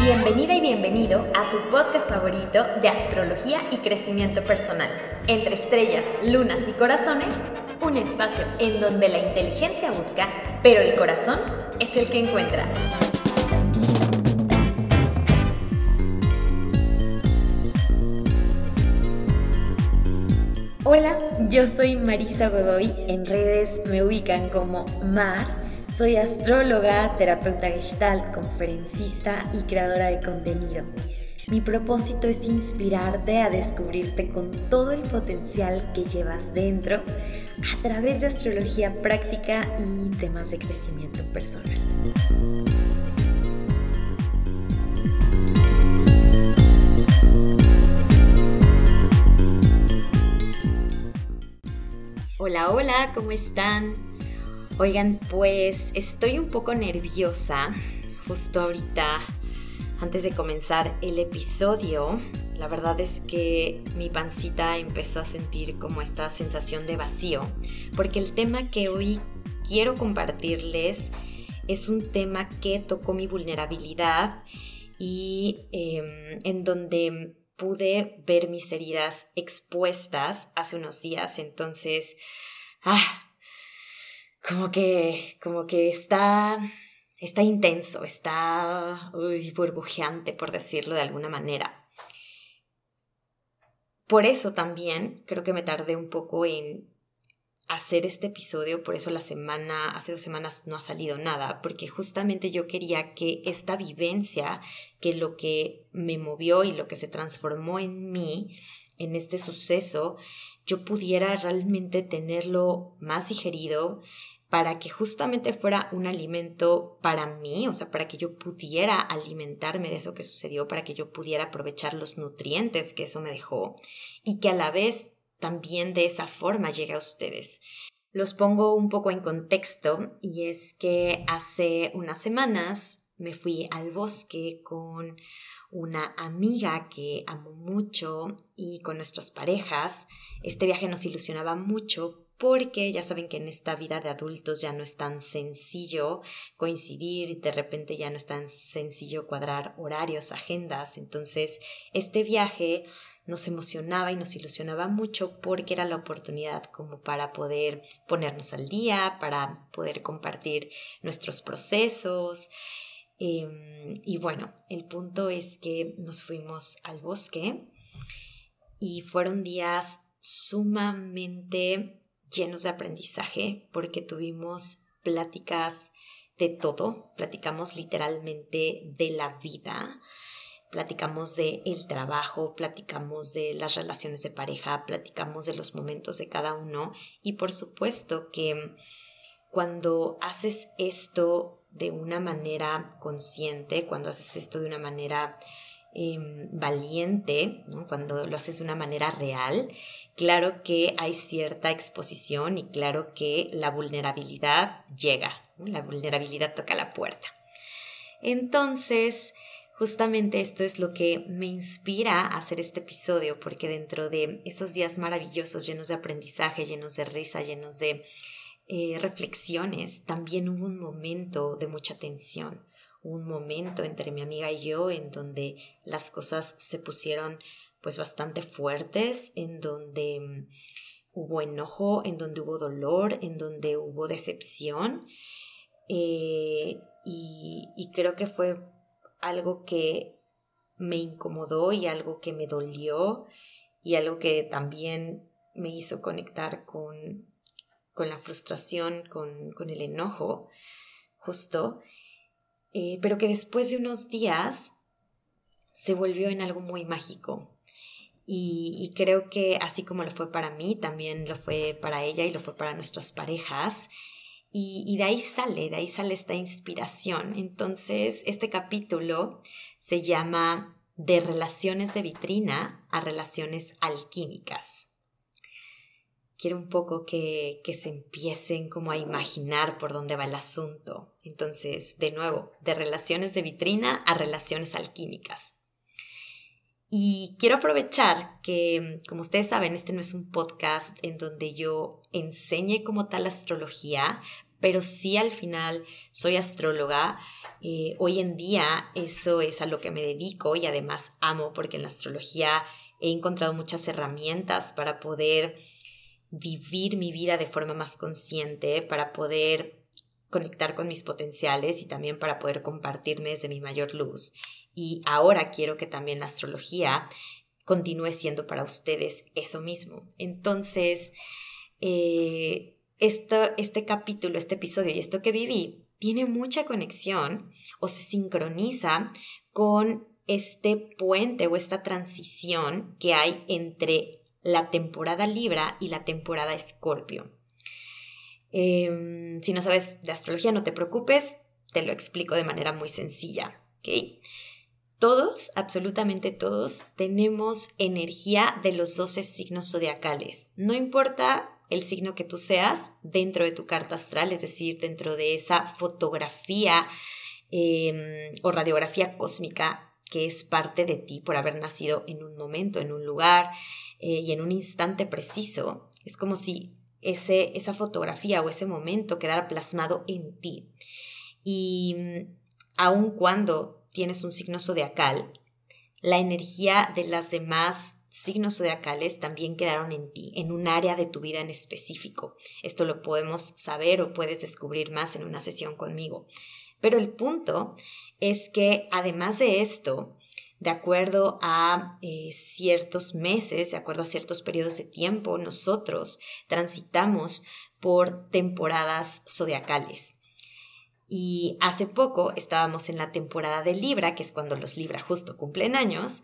Bienvenida y bienvenido a tu podcast favorito de astrología y crecimiento personal. Entre estrellas, lunas y corazones, un espacio en donde la inteligencia busca, pero el corazón es el que encuentra. Hola, yo soy Marisa Godoy. En redes me ubican como Mar soy astróloga, terapeuta gestalt, conferencista y creadora de contenido. Mi propósito es inspirarte a descubrirte con todo el potencial que llevas dentro a través de astrología práctica y temas de crecimiento personal. Hola, hola, ¿cómo están? Oigan, pues estoy un poco nerviosa justo ahorita, antes de comenzar el episodio. La verdad es que mi pancita empezó a sentir como esta sensación de vacío, porque el tema que hoy quiero compartirles es un tema que tocó mi vulnerabilidad y em, en donde pude ver mis heridas expuestas hace unos días. Entonces, ah, como que, como que está, está intenso, está burbujeante, por decirlo de alguna manera. Por eso también creo que me tardé un poco en hacer este episodio, por eso la semana, hace dos semanas no ha salido nada, porque justamente yo quería que esta vivencia, que lo que me movió y lo que se transformó en mí, en este suceso, yo pudiera realmente tenerlo más digerido, para que justamente fuera un alimento para mí, o sea, para que yo pudiera alimentarme de eso que sucedió, para que yo pudiera aprovechar los nutrientes que eso me dejó y que a la vez también de esa forma llegue a ustedes. Los pongo un poco en contexto y es que hace unas semanas me fui al bosque con una amiga que amo mucho y con nuestras parejas. Este viaje nos ilusionaba mucho porque ya saben que en esta vida de adultos ya no es tan sencillo coincidir y de repente ya no es tan sencillo cuadrar horarios, agendas. Entonces, este viaje nos emocionaba y nos ilusionaba mucho porque era la oportunidad como para poder ponernos al día, para poder compartir nuestros procesos. Em, y bueno, el punto es que nos fuimos al bosque y fueron días sumamente llenos de aprendizaje porque tuvimos pláticas de todo, platicamos literalmente de la vida, platicamos de el trabajo, platicamos de las relaciones de pareja, platicamos de los momentos de cada uno y por supuesto que cuando haces esto de una manera consciente, cuando haces esto de una manera Em, valiente, cuando lo haces de una manera real, claro que hay cierta exposición y claro que la vulnerabilidad llega, la vulnerabilidad toca la puerta. Entonces, justamente esto es lo que me inspira a hacer este episodio, porque dentro de esos días maravillosos, llenos de aprendizaje, llenos de risa, llenos de eh, reflexiones, también hubo un momento de mucha tensión un momento entre mi amiga y yo en donde las cosas se pusieron pues bastante fuertes, en donde mm, hubo enojo, en donde hubo dolor, en donde hubo decepción. Eh, y, y creo que fue algo que me incomodó y algo que me dolió y algo que también me hizo conectar con, con la frustración, con, con el enojo, justo. Eh, pero que después de unos días se volvió en algo muy mágico. Y, creo que así como lo fue para mí, también lo fue para ella y lo fue para nuestras parejas. Y, y, de ahí sale, de ahí sale esta inspiración. Entonces, este capítulo se llama De relaciones de vitrina a relaciones alquímicas quiero un poco que, que se empiecen como a imaginar por dónde va el asunto. Entonces, de nuevo, de relaciones de vitrina a relaciones alquímicas. Y quiero aprovechar que, como ustedes saben, este no es un podcast en donde yo enseñe como tal astrología, pero sí al final soy astróloga. Eh, hoy en día eso es a lo que me dedico y además amo porque en la astrología he encontrado muchas herramientas para poder vivir mi vida de forma más consciente, para poder conectar con mis potenciales y también para poder compartirme desde mi mayor luz. Y ahora quiero que también la astrología continúe siendo para ustedes eso mismo. Entonces, eh, este capítulo, este episodio y esto que viví tiene mucha conexión o se sincroniza con este puente o esta transición que hay entre la temporada Libra y la temporada Escorpio. Em, si no sabes de astrología, no te preocupes, te lo explico de manera muy sencilla. Todos, absolutamente todos, tenemos energía de los 12 signos zodiacales. No importa el signo que tú seas dentro de tu carta astral, es decir, dentro de esa fotografía em, o radiografía cósmica que es parte de ti por haber nacido en un momento, en un lugar eh, y en un instante preciso. Es como si ese, esa fotografía o ese momento quedara plasmado en ti. Y mm, aun cuando tienes un signo zodiacal, la energía de las demás signos zodiacales también quedaron en ti, en un área de tu vida en específico. Esto lo podemos saber o puedes descubrir más en una sesión conmigo. Pero el punto es que además de esto, de acuerdo a eh, ciertos meses, de acuerdo a ciertos periodos de tiempo, nosotros transitamos por temporadas zodiacales. Y hace poco estábamos en la temporada de Libra, que es cuando los Libra justo cumplen años,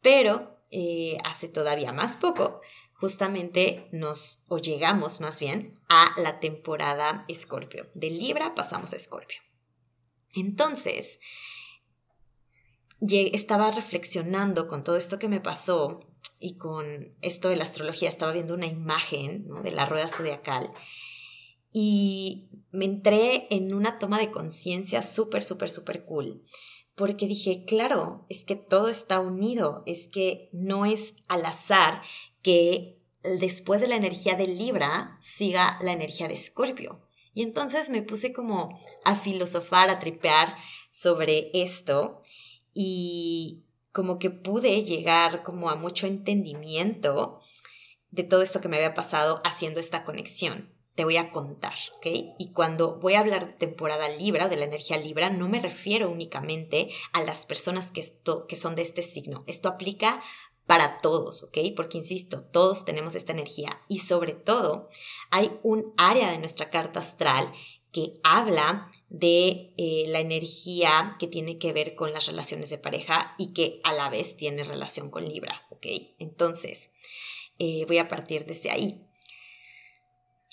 pero eh, hace todavía más poco, justamente nos, o llegamos más bien, a la temporada Escorpio. De Libra pasamos a Escorpio. Entonces, estaba reflexionando con todo esto que me pasó y con esto de la astrología, estaba viendo una imagen de la rueda zodiacal y me entré en una toma de conciencia súper, súper, súper cool. Porque dije, claro, es que todo está unido, es que no es al azar que después de la energía de Libra siga la energía de Escorpio. Y entonces me puse como a filosofar, a tripear sobre esto y como que pude llegar como a mucho entendimiento de todo esto que me había pasado haciendo esta conexión. Te voy a contar, ¿ok? Y cuando voy a hablar de temporada Libra, de la energía Libra, no me refiero únicamente a las personas que, esto, que son de este signo. Esto aplica para todos, ¿ok? Porque, insisto, todos tenemos esta energía y sobre todo hay un área de nuestra carta astral que habla de eh, la energía que tiene que ver con las relaciones de pareja y que a la vez tiene relación con Libra, ¿ok? Entonces, eh, voy a partir desde ahí.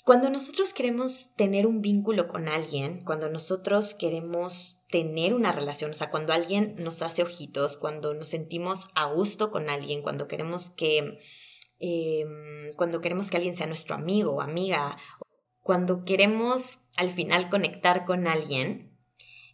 Cuando nosotros queremos tener un vínculo con alguien, cuando nosotros queremos tener una relación, o sea, cuando alguien nos hace ojitos, cuando nos sentimos a gusto con alguien, cuando queremos que, em, cuando queremos que alguien sea nuestro amigo o amiga, cuando queremos al final conectar con alguien,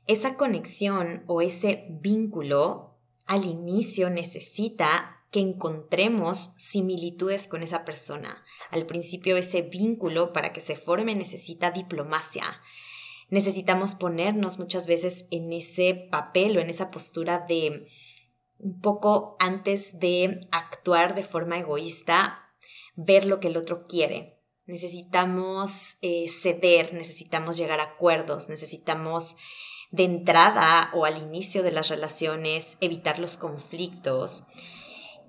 esa conexión o ese vínculo al inicio necesita que encontremos similitudes con esa persona. Al principio ese vínculo para que se forme necesita diplomacia. Necesitamos ponernos muchas veces en ese papel o en esa postura de un poco antes de actuar de forma egoísta, ver lo que el otro quiere. Necesitamos eh, ceder, necesitamos llegar a acuerdos, necesitamos de entrada o al inicio de las relaciones evitar los conflictos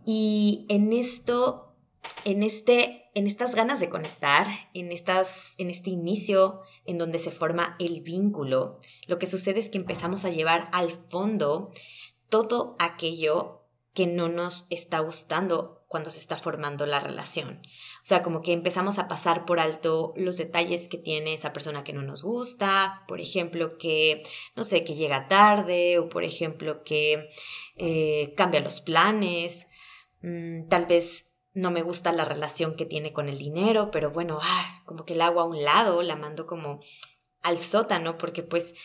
y en esto, en, este, en estas ganas de conectar, en, estas, en este inicio en donde se forma el vínculo, lo que sucede es que empezamos a llevar al fondo todo aquello que no nos está gustando cuando se está formando la relación. O sea, como que empezamos a pasar por alto los detalles que tiene esa persona que no nos gusta, por ejemplo, que, no sé, que llega tarde o por ejemplo, que eh, cambia los planes Mm, tal vez no me gusta la relación que tiene con el dinero, pero bueno, ah, como que la hago a un lado, la mando como al sótano, porque pues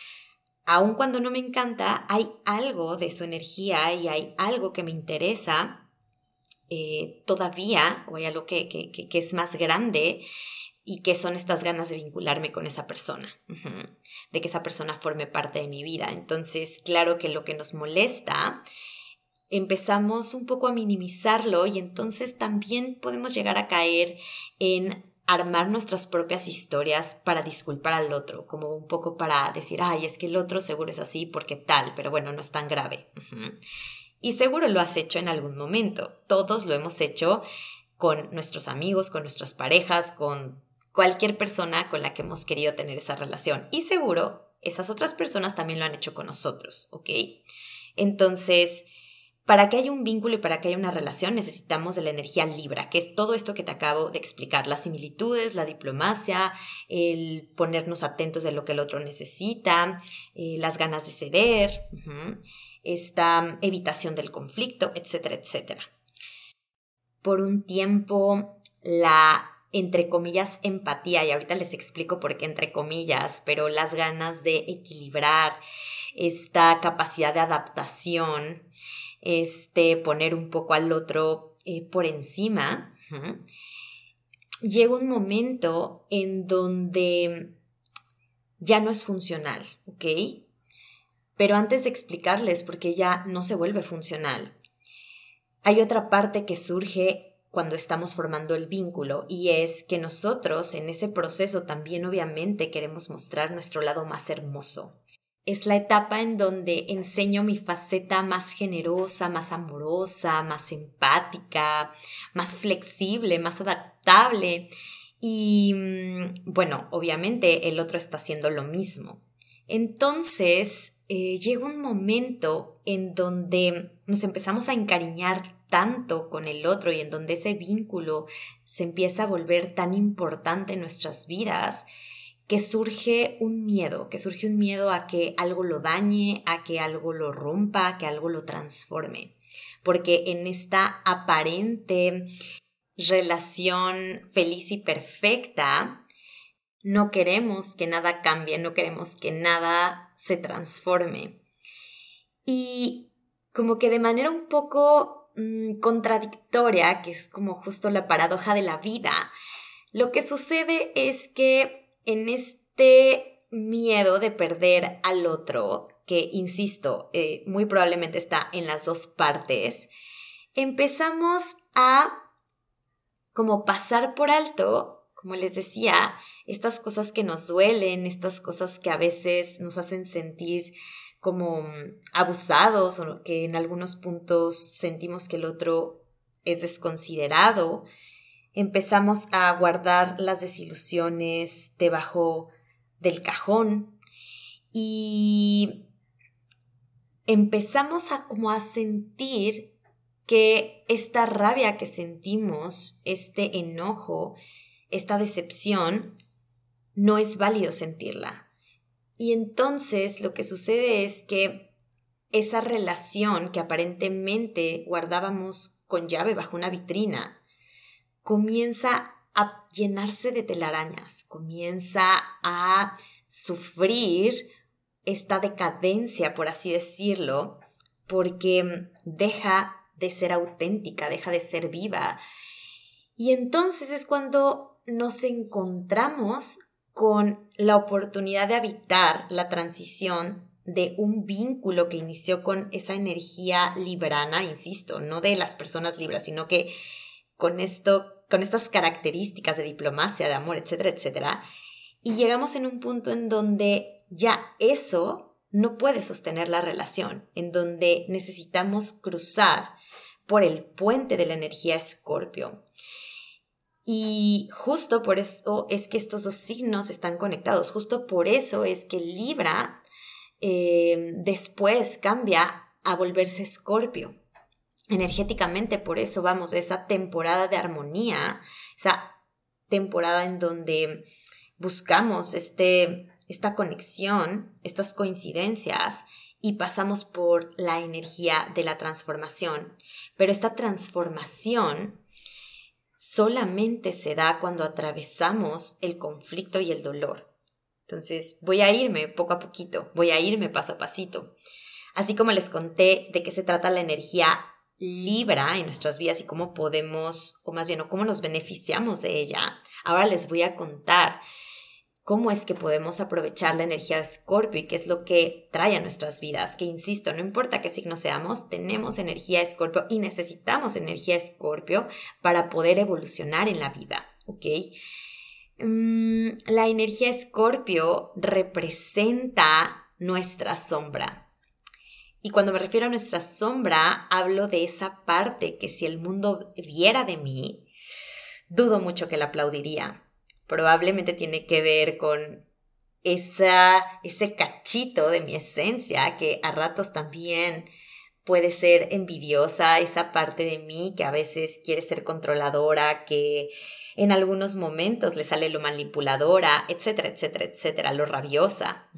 aun cuando no me encanta, hay algo de su energía y hay algo que me interesa eh, todavía, o hay algo que, que, que, es más grande y qué son estas ganas de vincularme con esa persona, de que esa persona forme parte de mi vida. Entonces, claro que lo que nos molesta, empezamos un poco a minimizarlo y entonces también podemos llegar a caer en armar nuestras propias historias para disculpar al otro, como un poco para decir, ay, es que el otro seguro es así porque tal, pero bueno, no es tan grave. Y seguro lo has hecho en algún momento, todos lo hemos hecho con nuestros amigos, con nuestras parejas, con cualquier persona con la que hemos querido tener esa relación. Y seguro esas otras personas también lo han hecho con nosotros, ¿ok? Entonces, para que haya un vínculo y para que haya una relación necesitamos de la energía libra, que es todo esto que te acabo de explicar, las similitudes, la diplomacia, el ponernos atentos de lo que el otro necesita, eh, las ganas de ceder, esta evitación del conflicto, etcétera, etcétera. Por un tiempo, la entre comillas, empatía, y ahorita les explico por qué entre comillas, pero las ganas de equilibrar esta capacidad de adaptación, este, poner un poco al otro eh, por encima, llega un momento en donde ya no es funcional, ¿ok? Pero antes de explicarles por qué ya no se vuelve funcional, hay otra parte que surge cuando estamos formando el vínculo y es que nosotros en ese proceso también obviamente queremos mostrar nuestro lado más hermoso es la etapa en donde enseño mi faceta más generosa, más amorosa, más empática, más flexible, más adaptable. Y mm, bueno, obviamente el otro está haciendo lo mismo. Entonces, eh, llega un momento en donde nos empezamos a encariñar tanto con el otro y en donde ese vínculo se empieza a volver tan importante en nuestras vidas que surge un miedo, que surge un miedo a que algo lo dañe, a que algo lo rompa, a que algo lo transforme. Porque en esta aparente relación feliz y perfecta, no queremos que nada cambie, no queremos que nada se transforme. Y como que de manera un poco mm, contradictoria, que es como justo la paradoja de la vida, lo que sucede es que en este miedo de perder al otro, que, insisto, eh, muy probablemente está en las dos partes, empezamos a como pasar por alto, como les decía, estas cosas que nos duelen, estas cosas que a veces nos hacen sentir como abusados o que en algunos puntos sentimos que el otro es desconsiderado empezamos a guardar las desilusiones debajo del cajón y empezamos a como a sentir que esta rabia que sentimos, este enojo, esta decepción, no es válido sentirla. Y entonces lo que sucede es que esa relación que aparentemente guardábamos con llave bajo una vitrina, comienza a llenarse de telarañas, comienza a sufrir esta decadencia, por así decirlo, porque deja de ser auténtica, deja de ser viva. Y entonces es cuando nos encontramos con la oportunidad de habitar la transición de un vínculo que inició con esa energía librana, insisto, no de las personas libras, sino que con esto, con estas características de diplomacia, de amor, etcétera, etcétera. Y llegamos en un punto en donde ya eso no puede sostener la relación, en donde necesitamos cruzar por el puente de la energía escorpio. Y justo por eso es que estos dos signos están conectados, justo por eso es que Libra eh, después cambia a volverse escorpio energéticamente, por eso vamos, esa temporada de armonía, esa temporada en donde buscamos este, esta conexión, estas coincidencias y pasamos por la energía de la transformación. Pero esta transformación solamente se da cuando atravesamos el conflicto y el dolor. Entonces voy a irme poco a poquito, voy a irme paso a pasito. Así como les conté de qué se trata la energía Libra en nuestras vidas y cómo podemos, o más bien, o cómo nos beneficiamos de ella, ahora les voy a contar cómo es que podemos aprovechar la energía de Escorpio y qué es lo que trae a nuestras vidas. Que insisto, no importa qué signo seamos, tenemos energía de Escorpio y necesitamos energía de Escorpio para poder evolucionar en la vida, ¿ok? Mm, la energía Escorpio representa nuestra sombra. Y cuando me refiero a nuestra sombra, hablo de esa parte que si el mundo viera de mí, dudo mucho que la aplaudiría. Probablemente tiene que ver con esa, ese cachito de mi esencia que a ratos también puede ser envidiosa, esa parte de mí que a veces quiere ser controladora, que en algunos momentos le sale lo manipuladora, etcétera, etcétera, etcétera, lo rabiosa.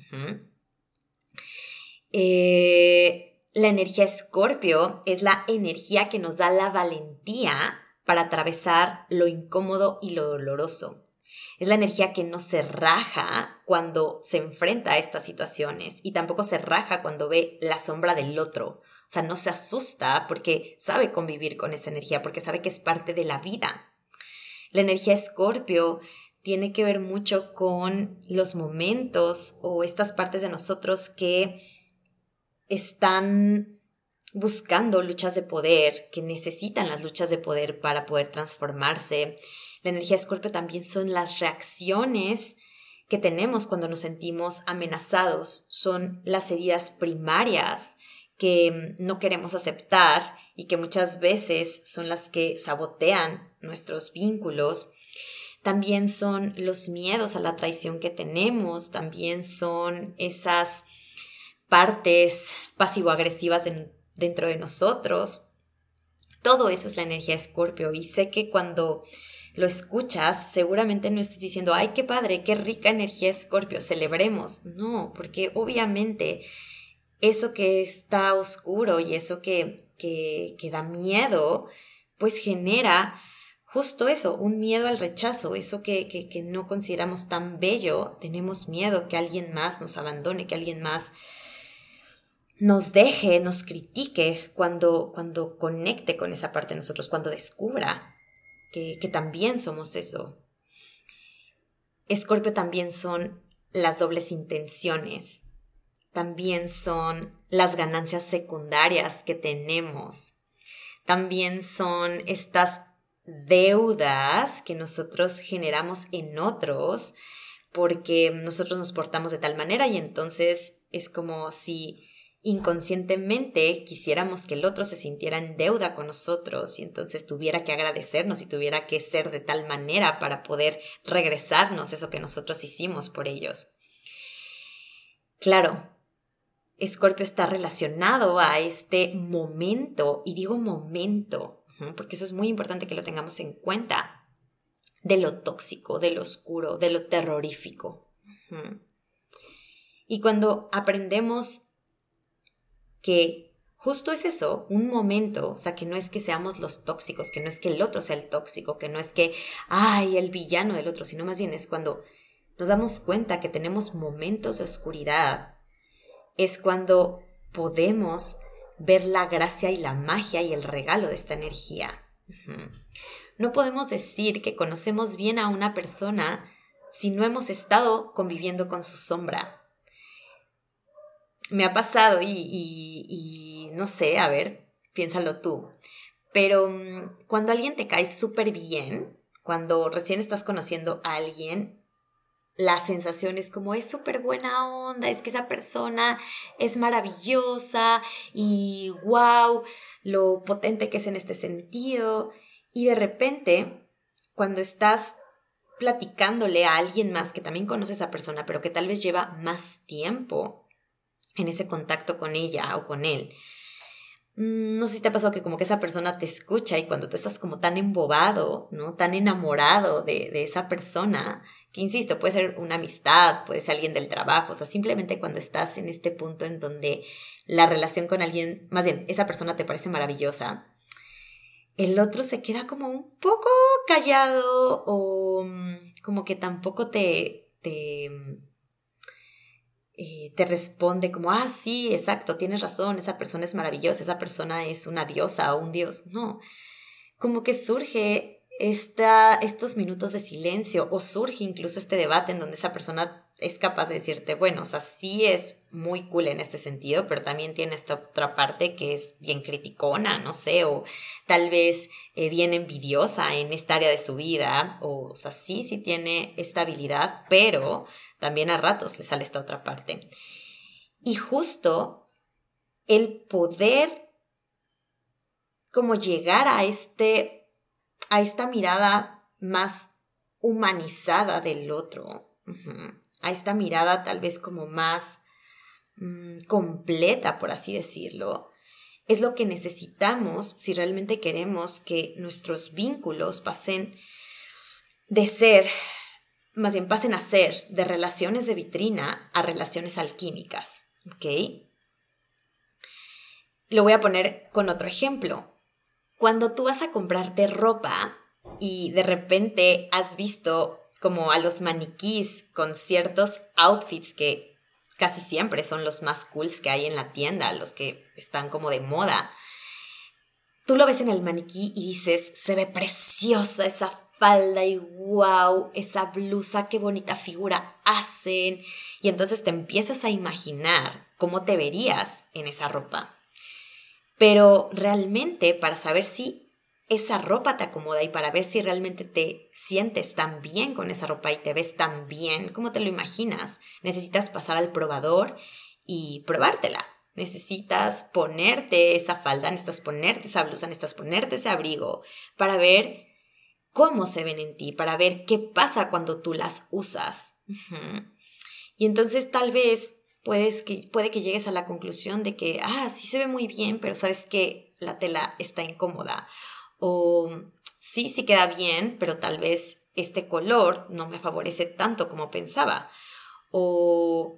Eh, la energía escorpio es la energía que nos da la valentía para atravesar lo incómodo y lo doloroso. Es la energía que no se raja cuando se enfrenta a estas situaciones y tampoco se raja cuando ve la sombra del otro. O sea, no se asusta porque sabe convivir con esa energía, porque sabe que es parte de la vida. La energía escorpio tiene que ver mucho con los momentos o estas partes de nosotros que están buscando luchas de poder, que necesitan las luchas de poder para poder transformarse. La energía Escorpio también son las reacciones que tenemos cuando nos sentimos amenazados, son las heridas primarias que no queremos aceptar y que muchas veces son las que sabotean nuestros vínculos. También son los miedos a la traición que tenemos, también son esas partes pasivo-agresivas dentro de nosotros. Todo eso es la energía Escorpio y sé que cuando lo escuchas, seguramente no estés diciendo, ay, qué padre, qué rica energía Escorpio, celebremos. No, porque obviamente eso que está oscuro y eso que, que, da miedo, pues genera justo eso, un miedo al rechazo, eso que, que, no consideramos tan bello, tenemos miedo que alguien más nos abandone, que alguien más nos deje, nos critique cuando, cuando conecte con esa parte de nosotros, cuando descubra que, que también somos eso. Escorpio también son las dobles intenciones, también son las ganancias secundarias que tenemos, también son estas deudas que nosotros generamos en otros porque nosotros nos portamos de tal manera y entonces es como si inconscientemente quisiéramos que el otro se sintiera en deuda con nosotros y entonces tuviera que agradecernos y tuviera que ser de tal manera para poder regresarnos eso que nosotros hicimos por ellos. Claro, Escorpio está relacionado a este momento, y digo momento, porque eso es muy importante que lo tengamos en cuenta, de lo tóxico, de lo oscuro, de lo terrorífico. Y cuando aprendemos que justo es eso, un momento, o sea, que no es que seamos los tóxicos, que no es que el otro sea el tóxico, que no es que, ay, el villano del otro, sino más bien es cuando nos damos cuenta que tenemos momentos de oscuridad, es cuando podemos ver la gracia y la magia y el regalo de esta energía. No podemos decir que conocemos bien a una persona si no hemos estado conviviendo con su sombra me ha pasado y, no sé, a ver, piénsalo tú. Pero mm, cuando alguien te cae súper bien, cuando recién estás conociendo a alguien, la sensación es como es súper buena onda, es que esa persona es maravillosa y wow, lo potente que es en este sentido. Y de repente, cuando estás platicándole a alguien más que también conoce a esa persona, pero que tal vez lleva más tiempo, en ese contacto con ella o con él. Mm, no sé si te ha pasado que como que esa persona te escucha y cuando tú estás como tan embobado, ¿no? Tan enamorado de, de esa persona, que insisto, puede ser una amistad, puede ser alguien del trabajo, o sea, simplemente cuando estás en este punto en donde la relación con alguien, más bien, esa persona te parece maravillosa, el otro se queda como un poco callado o mm, como que tampoco te, te eh, te responde como, ah, sí, exacto, tienes razón, esa persona es maravillosa, esa persona es una diosa o un dios. No, como que surge estos minutos de silencio o surge incluso este debate en donde esa persona es capaz de decirte, bueno, o sea, sí es muy cool en este sentido, pero también tiene esta otra parte que es bien criticona, no sé, o tal vez eh, bien envidiosa en esta área de su vida, o, o sea, sí, sí tiene estabilidad, pero también a ratos le sale esta otra parte. Y justo el poder como llegar a este a esta mirada más humanizada del otro, a esta mirada tal vez como más mm, completa, por así decirlo, es lo que necesitamos si realmente queremos que nuestros vínculos pasen de ser, más bien pasen a ser de relaciones de vitrina a relaciones alquímicas, ¿ok? Lo voy a poner con otro ejemplo. Cuando tú vas a comprarte ropa y de repente has visto como a los maniquís con ciertos outfits que casi siempre son los más cools que hay en la tienda, los que están como de moda. Tú lo ves en el maniquí y dices, se ve preciosa esa falda y wow, esa blusa, qué bonita figura hacen. Y entonces te empiezas a imaginar cómo te verías en esa ropa. Pero realmente para saber si esa ropa te acomoda y para ver si realmente te sientes tan bien con esa ropa y te ves tan bien como te lo imaginas, necesitas pasar al probador y probártela. Necesitas ponerte esa falda, necesitas ponerte esa blusa, necesitas ponerte ese abrigo para ver cómo se ven en ti, para ver qué pasa cuando tú las usas. Y entonces tal vez puedes que, puede que llegues a la conclusión de que, ah, sí se ve muy bien, pero sabes que la tela está incómoda. O sí, sí queda bien, pero tal vez este color no me favorece tanto como pensaba. O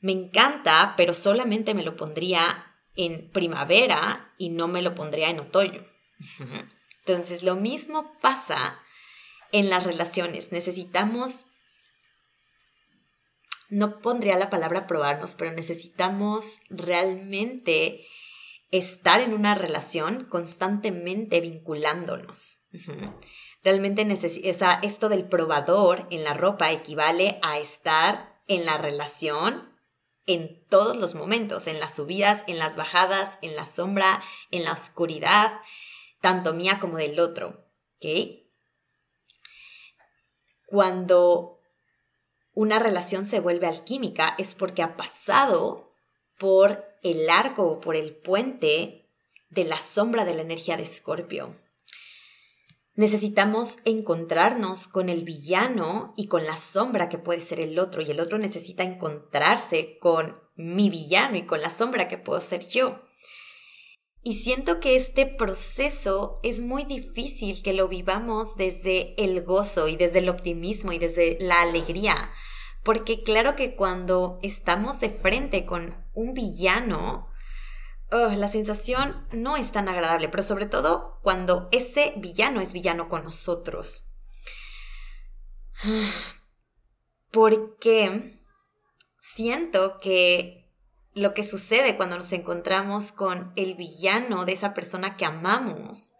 me encanta, pero solamente me lo pondría en primavera y no me lo pondría en otoño. Entonces, lo mismo pasa en las relaciones. Necesitamos no pondría la palabra probarnos, pero necesitamos realmente estar en una relación constantemente vinculándonos. Realmente necesita, esto del probador en la ropa equivale a estar en la relación en todos los momentos, en las subidas, en las bajadas, en la sombra, en la oscuridad, tanto mía como del otro. ¿Ok? Cuando una relación se vuelve alquímica es porque ha pasado por el arco o por el puente de la sombra de la energía de Escorpio. Necesitamos encontrarnos con el villano y con la sombra que puede ser el otro, y el otro necesita encontrarse con mi villano y con la sombra que puedo ser yo. Y siento que este proceso es muy difícil que lo vivamos desde el gozo y desde el optimismo y desde la alegría. Porque claro que cuando estamos de frente con un villano, la sensación no es tan agradable, pero sobre todo cuando ese villano es villano con nosotros. Porque siento que lo que sucede cuando nos encontramos con el villano de esa persona que amamos.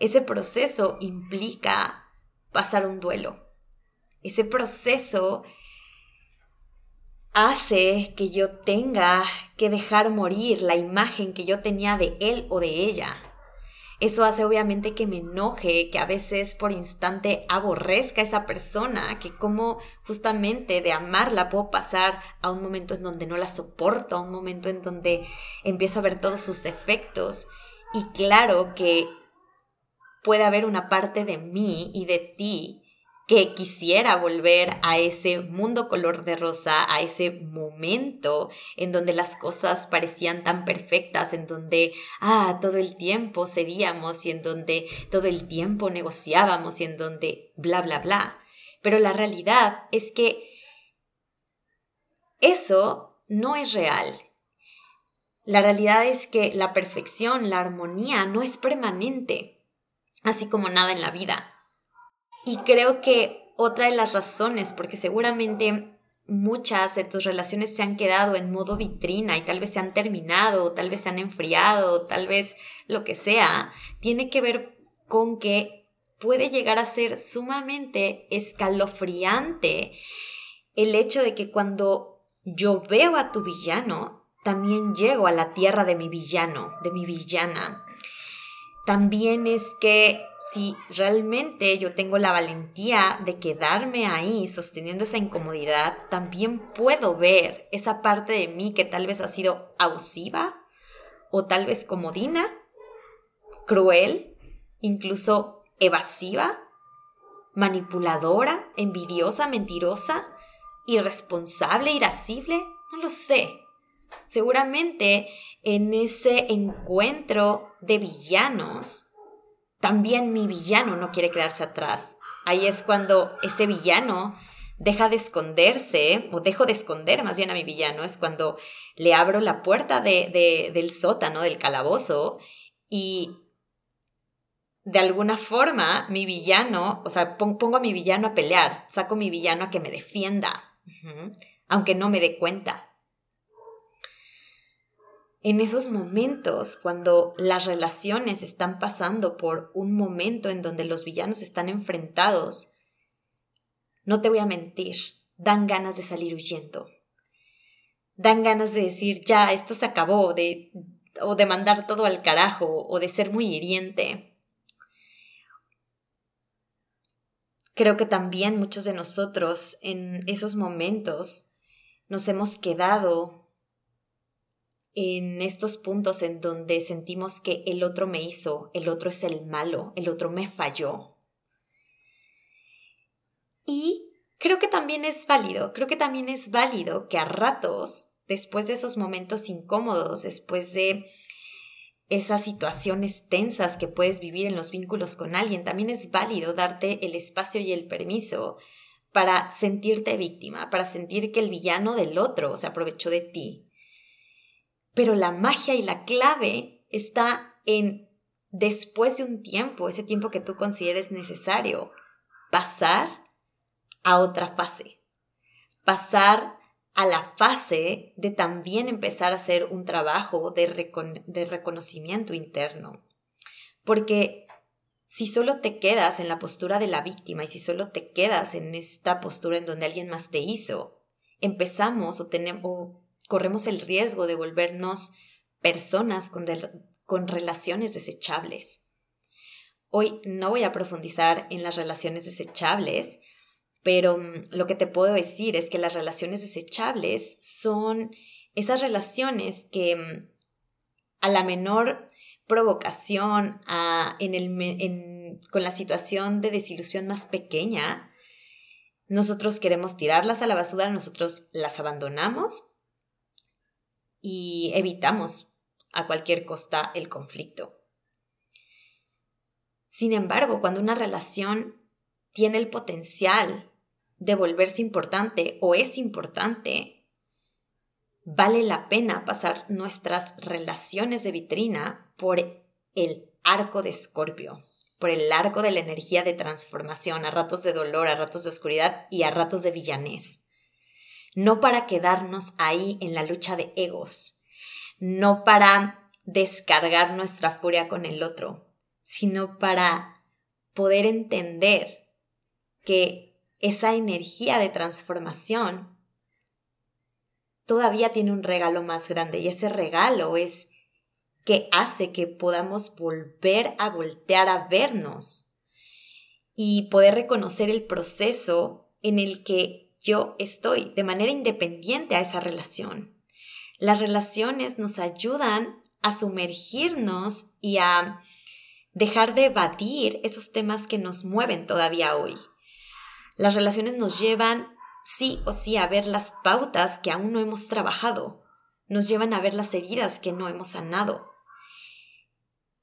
Ese proceso implica pasar un duelo. Ese proceso hace que yo tenga que dejar morir la imagen que yo tenía de él o de ella. Eso hace obviamente que me enoje, que a veces por instante aborrezca a esa persona, que como justamente de amarla puedo pasar a un momento en donde no la soporto, a un momento en donde empiezo a ver todos sus defectos. Y claro que puede haber una parte de mí y de ti que quisiera volver a ese mundo color de rosa, a ese momento en donde las cosas parecían tan perfectas, en donde, ah, todo el tiempo cedíamos y en donde todo el tiempo negociábamos y en donde bla, bla, bla. Pero la realidad es que eso no es real. La realidad es que la perfección, la armonía no es permanente, así como nada en la vida. Y creo que otra de las razones, porque seguramente muchas de tus relaciones se han quedado en modo vitrina y tal vez se han terminado, tal vez se han enfriado, tal vez lo que sea, tiene que ver con que puede llegar a ser sumamente escalofriante el hecho de que cuando yo veo a tu villano, también llego a la tierra de mi villano, de mi villana. También es que si realmente yo tengo la valentía de quedarme ahí sosteniendo esa incomodidad, también puedo ver esa parte de mí que tal vez ha sido abusiva o tal vez comodina, cruel, incluso evasiva, manipuladora, envidiosa, mentirosa, irresponsable, irascible, no lo sé. Seguramente en ese encuentro de villanos, también mi villano no quiere quedarse atrás. Ahí es cuando ese villano deja de esconderse, o dejo de esconder más bien a mi villano, es cuando le abro la puerta de, del sótano, del calabozo, y de alguna forma mi villano, o sea, pongo a mi villano a pelear, saco a mi villano a que me defienda, aunque no me dé cuenta en esos momentos, cuando las relaciones están pasando por un momento en donde los villanos están enfrentados, no te voy a mentir, dan ganas de salir huyendo. Dan ganas de decir, ya, esto se acabó, de, o de mandar todo al carajo, o de ser muy hiriente. Creo que también muchos de nosotros en esos momentos nos hemos quedado en estos puntos en donde sentimos que el otro me hizo, el otro es el malo, el otro me falló. Y creo que también es válido, creo que también es válido que a ratos, después de esos momentos incómodos, después de esas situaciones tensas que puedes vivir en los vínculos con alguien, también es válido darte el espacio y el permiso para sentirte víctima, para sentir que el villano del otro se aprovechó de ti, pero la magia y la clave está en después de un tiempo, ese tiempo que tú consideres necesario, pasar a otra fase. Pasar a la fase de también empezar a hacer un trabajo de, de reconocimiento interno. Porque si solo te quedas en la postura de la víctima y si solo te quedas en esta postura en donde alguien más te hizo, empezamos o, tenemos, corremos el riesgo de volvernos personas con, con relaciones desechables. Hoy no voy a profundizar en las relaciones desechables, pero mm, lo que te puedo decir es que las relaciones desechables son esas relaciones que mm, a la menor provocación, en el, con la situación de desilusión más pequeña, nosotros queremos tirarlas a la basura, nosotros las abandonamos y evitamos a cualquier costa el conflicto. Sin embargo, cuando una relación tiene el potencial de volverse importante o es importante, vale la pena pasar nuestras relaciones de vitrina por el arco de Escorpio, por el arco de la energía de transformación, a ratos de dolor, a ratos de oscuridad y a ratos de villanés no para quedarnos ahí en la lucha de egos, no para descargar nuestra furia con el otro, sino para poder entender que esa energía de transformación todavía tiene un regalo más grande y ese regalo es que hace que podamos volver a voltear a vernos y poder reconocer el proceso en el que yo estoy de manera independiente a esa relación. Las relaciones nos ayudan a sumergirnos y a dejar de evadir esos temas que nos mueven todavía hoy. Las relaciones nos llevan sí o sí a ver las pautas que aún no hemos trabajado, nos llevan a ver las heridas que no hemos sanado.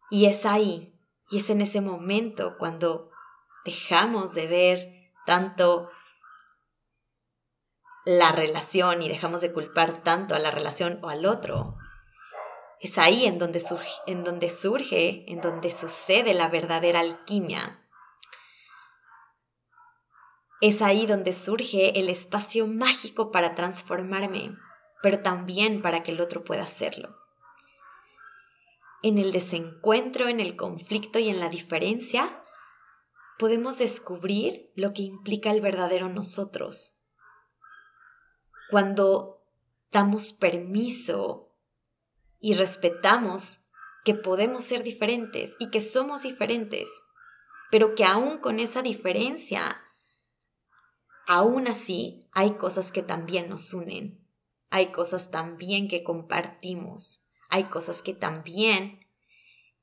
Y es ahí, y es en ese momento cuando dejamos de ver tanto la relación y dejamos de culpar tanto a la relación o al otro, es ahí en donde surge, en donde, surge, en donde sucede la verdadera alquimia. Es ahí donde surge el espacio mágico para transformarme, pero también para que el otro pueda hacerlo. En el desencuentro, en el conflicto y en la diferencia, podemos descubrir lo que implica el verdadero nosotros. Cuando damos permiso y respetamos que podemos ser diferentes y que somos diferentes, pero que aún con esa diferencia, aún así hay cosas que también nos unen, hay cosas también que compartimos hay cosas que también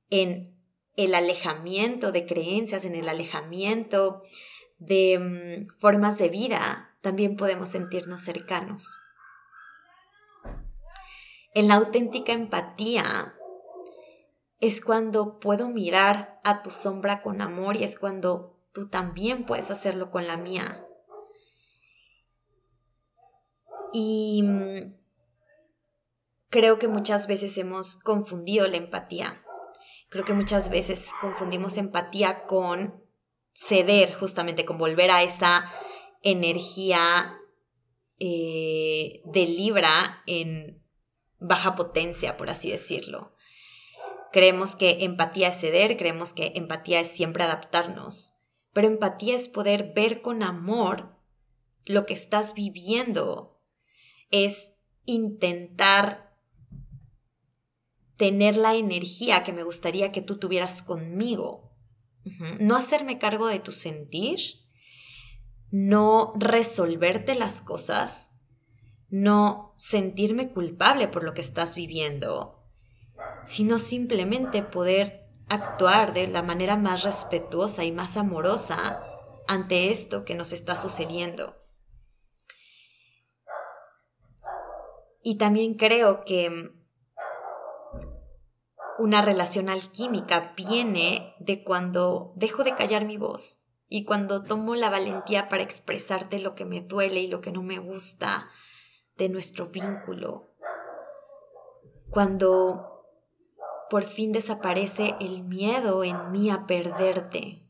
en el alejamiento de creencias, en el alejamiento de mm, formas de vida, también podemos sentirnos cercanos. En la auténtica empatía es cuando puedo mirar a tu sombra con amor y es cuando tú también puedes hacerlo con la mía. Y mm, creo que muchas veces hemos confundido la empatía. Creo que muchas veces confundimos empatía con ceder, justamente con volver a esa energía eh, de Libra en baja potencia, por así decirlo. Creemos que empatía es ceder, creemos que empatía es siempre adaptarnos, pero empatía es poder ver con amor lo que estás viviendo, es intentar tener la energía que me gustaría que tú tuvieras conmigo. No hacerme cargo de tu sentir, no resolverte las cosas, no sentirme culpable por lo que estás viviendo, sino simplemente poder actuar de la manera más respetuosa y más amorosa ante esto que nos está sucediendo. Y también creo que una relación alquímica viene de cuando dejo de callar mi voz y cuando tomo la valentía para expresarte lo que me duele y lo que no me gusta de nuestro vínculo. Cuando por fin desaparece el miedo en mí a perderte.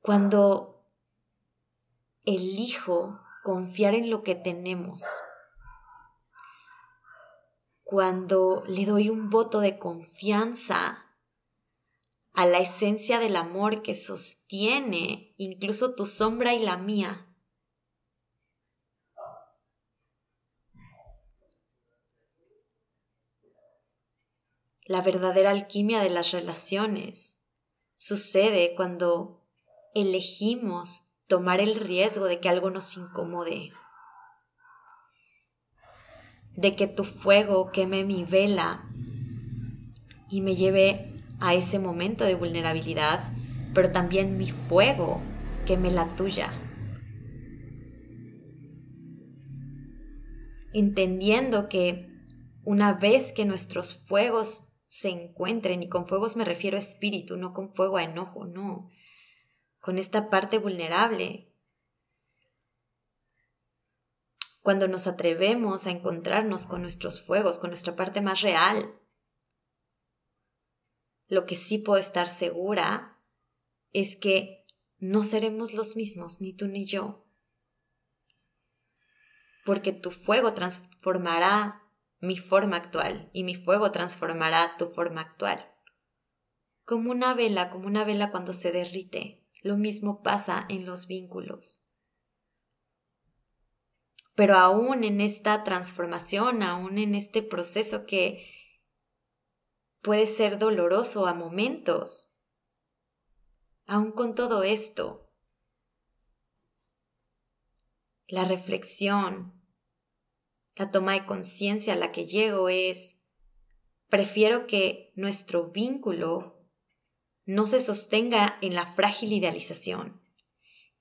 Cuando elijo confiar en lo que tenemos cuando le doy un voto de confianza a la esencia del amor que sostiene incluso tu sombra y la mía. La verdadera alquimia de las relaciones sucede cuando elegimos tomar el riesgo de que algo nos incomode de que tu fuego queme mi vela y me lleve a ese momento de vulnerabilidad, pero también mi fuego queme la tuya. Entendiendo que una vez que nuestros fuegos se encuentren, y con fuegos me refiero a espíritu, no con fuego a enojo, no, con esta parte vulnerable cuando nos atrevemos a encontrarnos con nuestros fuegos, con nuestra parte más real. Lo que sí puedo estar segura es que no seremos los mismos, ni tú ni yo. Porque tu fuego transformará mi forma actual y mi fuego transformará tu forma actual. Como una vela, como una vela cuando se derrite. Lo mismo pasa en los vínculos. Pero aún en esta transformación, aún en este proceso que puede ser doloroso a momentos, aún con todo esto, la reflexión, la toma de conciencia a la que llego es, prefiero que nuestro vínculo no se sostenga en la frágil idealización,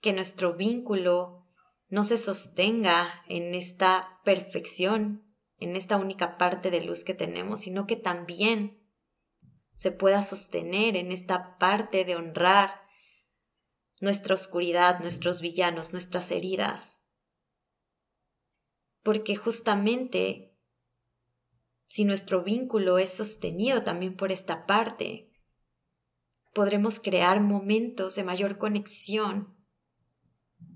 que nuestro vínculo no se sostenga en esta perfección, en esta única parte de luz que tenemos, sino que también se pueda sostener en esta parte de honrar nuestra oscuridad, nuestros villanos, nuestras heridas. Porque justamente si nuestro vínculo es sostenido también por esta parte, podremos crear momentos de mayor conexión,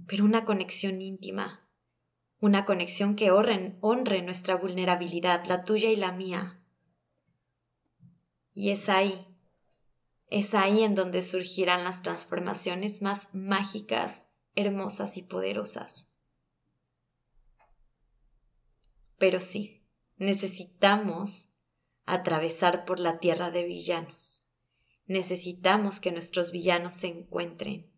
pero una conexión íntima, una conexión que honre, honre nuestra vulnerabilidad, la tuya y la mía. Y es ahí, es ahí en donde surgirán las transformaciones más mágicas, hermosas y poderosas. Pero sí, necesitamos atravesar por la tierra de villanos. Necesitamos que nuestros villanos se encuentren.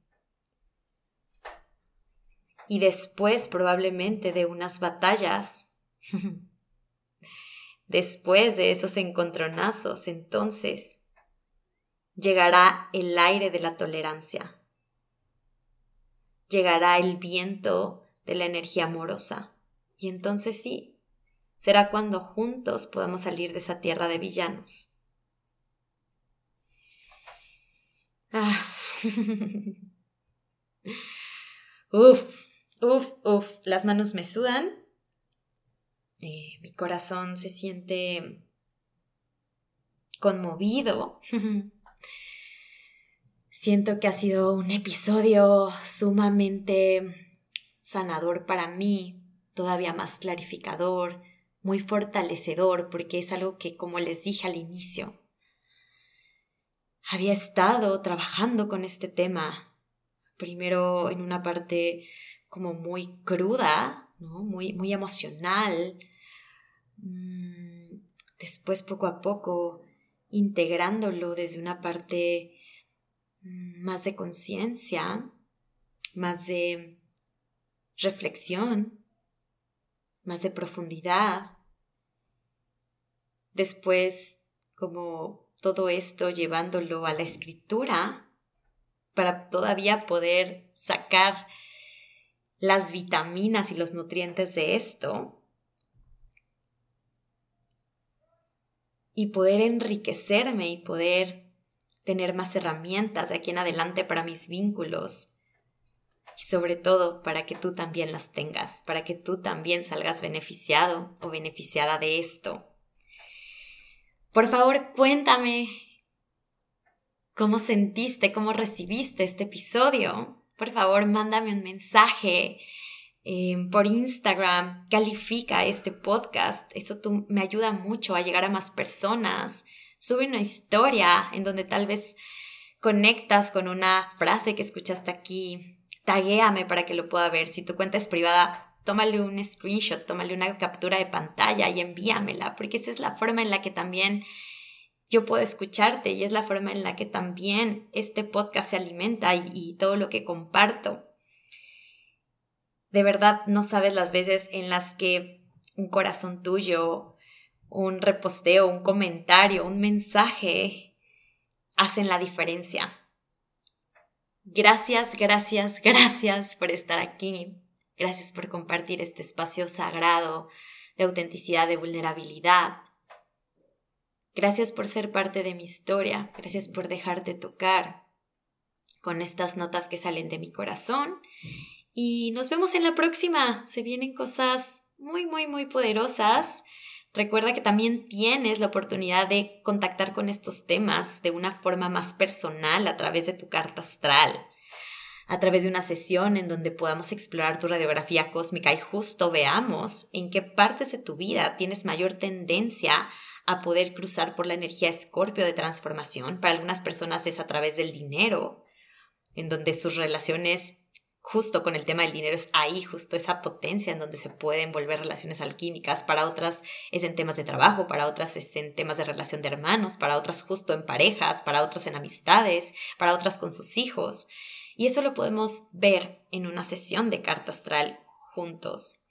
Y después probablemente de unas batallas, después de esos encontronazos, entonces llegará el aire de la tolerancia, llegará el viento de la energía amorosa. Y entonces sí, será cuando juntos podamos salir de esa tierra de villanos. Ah. uf, uf, uf, las manos me sudan. Eh, mi corazón se siente conmovido. Siento que ha sido un episodio sumamente sanador para mí, todavía más clarificador, muy fortalecedor porque es algo que, como les dije al inicio, había estado trabajando con este tema, primero en una parte como muy cruda, muy, muy emocional, mm, después poco a poco integrándolo desde una parte mm, más de conciencia, más de reflexión, más de profundidad. Después, como todo esto llevándolo a la escritura, para todavía poder sacar las vitaminas y los nutrientes de esto y poder enriquecerme y poder tener más herramientas de aquí en adelante para mis vínculos y sobre todo para que tú también las tengas, para que tú también salgas beneficiado o beneficiada de esto. Por favor, cuéntame cómo sentiste, cómo recibiste este episodio. Por favor, mándame un mensaje em, por Instagram, califica este podcast. Eso tú, me ayuda mucho a llegar a más personas. Sube una historia en donde tal vez conectas con una frase que escuchaste aquí, taguéame para que lo pueda ver. Si tu cuenta es privada, tómale un screenshot, tómale una captura de pantalla y envíamela, porque esa es la forma en la que también yo puedo escucharte y es la forma en la que también este podcast se alimenta y, todo lo que comparto. De verdad, no sabes las veces en las que un corazón tuyo, un reposteo, un comentario, un mensaje hacen la diferencia Gracias, gracias, gracias por estar aquí. Gracias por compartir este espacio sagrado de autenticidad, de vulnerabilidad. Gracias por ser parte de mi historia. Gracias por dejarte tocar con estas notas que salen de mi corazón. Y nos vemos en la próxima. Se vienen cosas muy, muy, muy poderosas. Recuerda que también tienes la oportunidad de contactar con estos temas de una forma más personal a través de tu carta astral, a través de una sesión en donde podamos explorar tu radiografía cósmica y justo veamos en qué partes de tu vida tienes mayor tendencia a poder cruzar por la energía escorpio de transformación. Para algunas personas es a través del dinero, en donde sus relaciones justo con el tema del dinero es ahí, justo esa potencia en donde se pueden volver relaciones alquímicas. Para otras es en temas de trabajo, para otras es en temas de relación de hermanos, para otras justo en parejas, para otras en amistades, para otras con sus hijos. Y eso lo podemos ver en una sesión de carta astral juntos.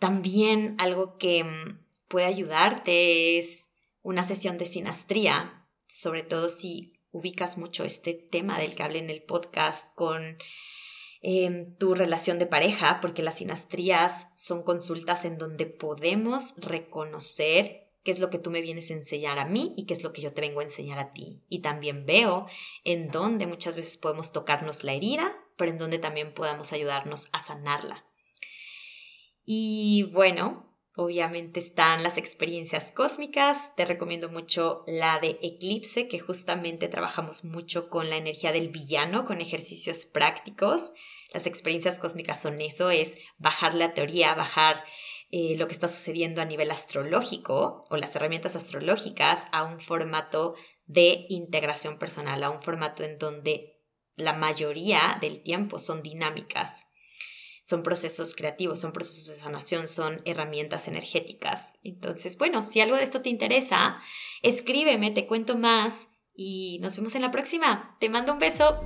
También algo que mm, puede ayudarte es una sesión de sinastría, sobre todo si ubicas mucho este tema del que hablé en el podcast con Em, tu relación de pareja, porque las sinastrías son consultas en donde podemos reconocer qué es lo que tú me vienes a enseñar a mí y qué es lo que yo te vengo a enseñar a ti. Y también veo en donde muchas veces podemos tocarnos la herida, pero en donde también podamos ayudarnos a sanarla. Y bueno, Obviamente están las experiencias cósmicas. Te recomiendo mucho la de Eclipse, que justamente trabajamos mucho con la energía del villano, con ejercicios prácticos. Las experiencias cósmicas son eso, es bajar la teoría, bajar eh, lo que está sucediendo a nivel astrológico o las herramientas astrológicas a un formato de integración personal, a un formato en donde la mayoría del tiempo son dinámicas son procesos creativos, son procesos de sanación, son herramientas energéticas. Entonces, bueno, si algo de esto te interesa, escríbeme, te cuento más y nos vemos en la próxima. Te mando un beso.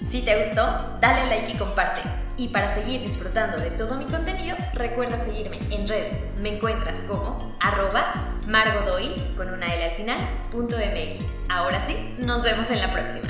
Si te gustó, dale like y comparte. Y para seguir disfrutando de todo mi contenido, recuerda seguirme en redes. Me encuentras como arroba margodoy con una L al final, punto MX. Ahora sí, nos vemos en la próxima.